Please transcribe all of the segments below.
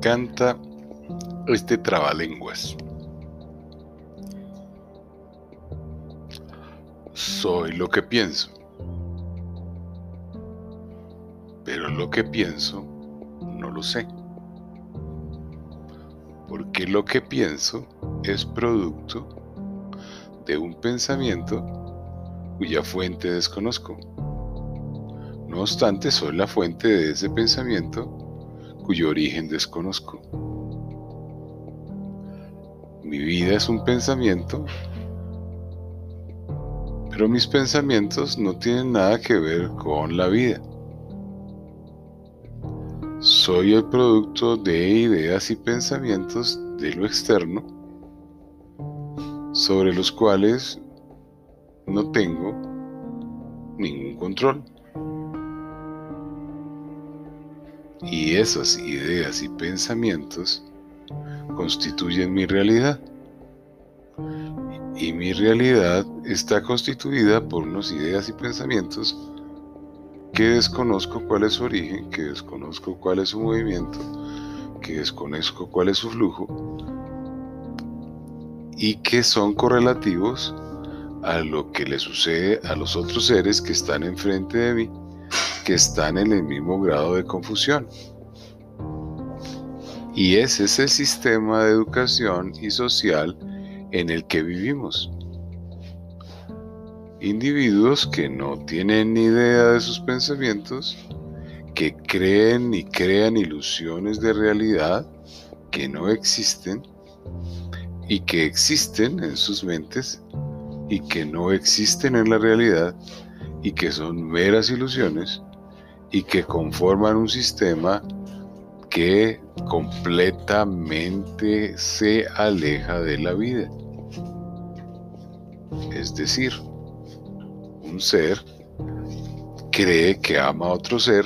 encanta este trabalenguas. Soy lo que pienso. Pero lo que pienso no lo sé. Porque lo que pienso es producto de un pensamiento cuya fuente desconozco. No obstante, soy la fuente de ese pensamiento cuyo origen desconozco. Mi vida es un pensamiento, pero mis pensamientos no tienen nada que ver con la vida. Soy el producto de ideas y pensamientos de lo externo sobre los cuales no tengo ningún control. Y esas ideas y pensamientos constituyen mi realidad. Y mi realidad está constituida por unas ideas y pensamientos que desconozco cuál es su origen, que desconozco cuál es su movimiento, que desconozco cuál es su flujo y que son correlativos a lo que le sucede a los otros seres que están enfrente de mí, están en el mismo grado de confusión. Y es el sistema de educación y social en el que vivimos. Individuos que no tienen ni idea de sus pensamientos, que creen y crean ilusiones de realidad que no existen y que existen en sus mentes y que no existen en la realidad y que son meras ilusiones y que conforman un sistema que completamente se aleja de la vida. Es decir, un ser cree que ama a otro ser,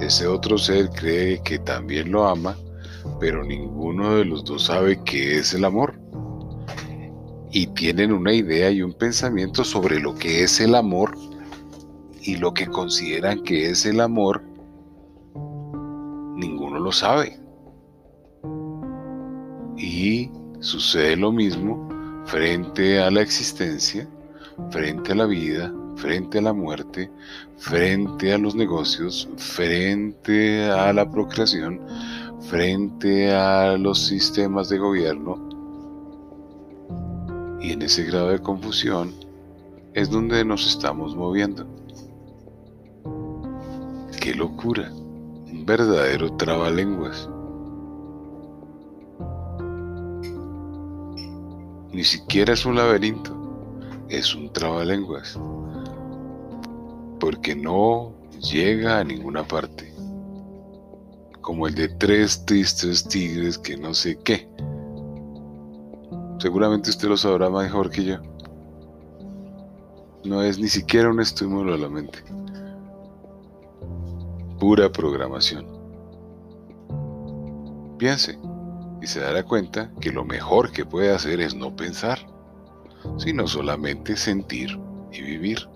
ese otro ser cree que también lo ama, pero ninguno de los dos sabe qué es el amor y tienen una idea y un pensamiento sobre lo que es el amor y lo que consideran que es el amor, ninguno lo sabe. Y sucede lo mismo frente a la existencia, frente a la vida, frente a la muerte, frente a los negocios, frente a la procreación, frente a los sistemas de gobierno, y en ese grado de confusión es donde nos estamos moviendo. ¡Qué locura! Un verdadero trabalenguas. Ni siquiera es un laberinto, es un trabalenguas. Porque no llega a ninguna parte. Como el de tres tristes tigres que no sé qué. Seguramente usted lo sabrá mejor que yo. No es ni siquiera un estímulo a la mente. Pura programación. Piense y se dará cuenta que lo mejor que puede hacer es no pensar, sino solamente sentir y vivir.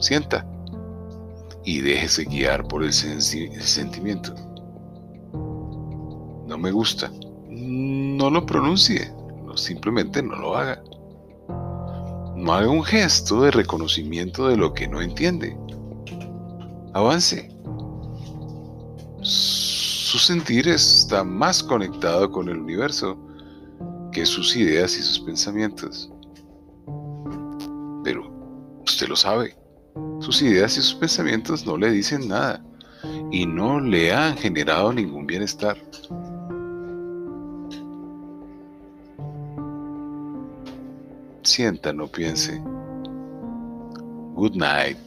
Sienta y déjese guiar por el, sentimiento. No me gusta. No lo pronuncie simplemente no lo haga. No haga un gesto de reconocimiento de lo que no entiende. Avance. Su sentir está más conectado con el universo que sus ideas y sus pensamientos. Pero usted lo sabe. Sus ideas y sus pensamientos no le dicen nada y no le han generado ningún bienestar. sienta, no piense. Good night.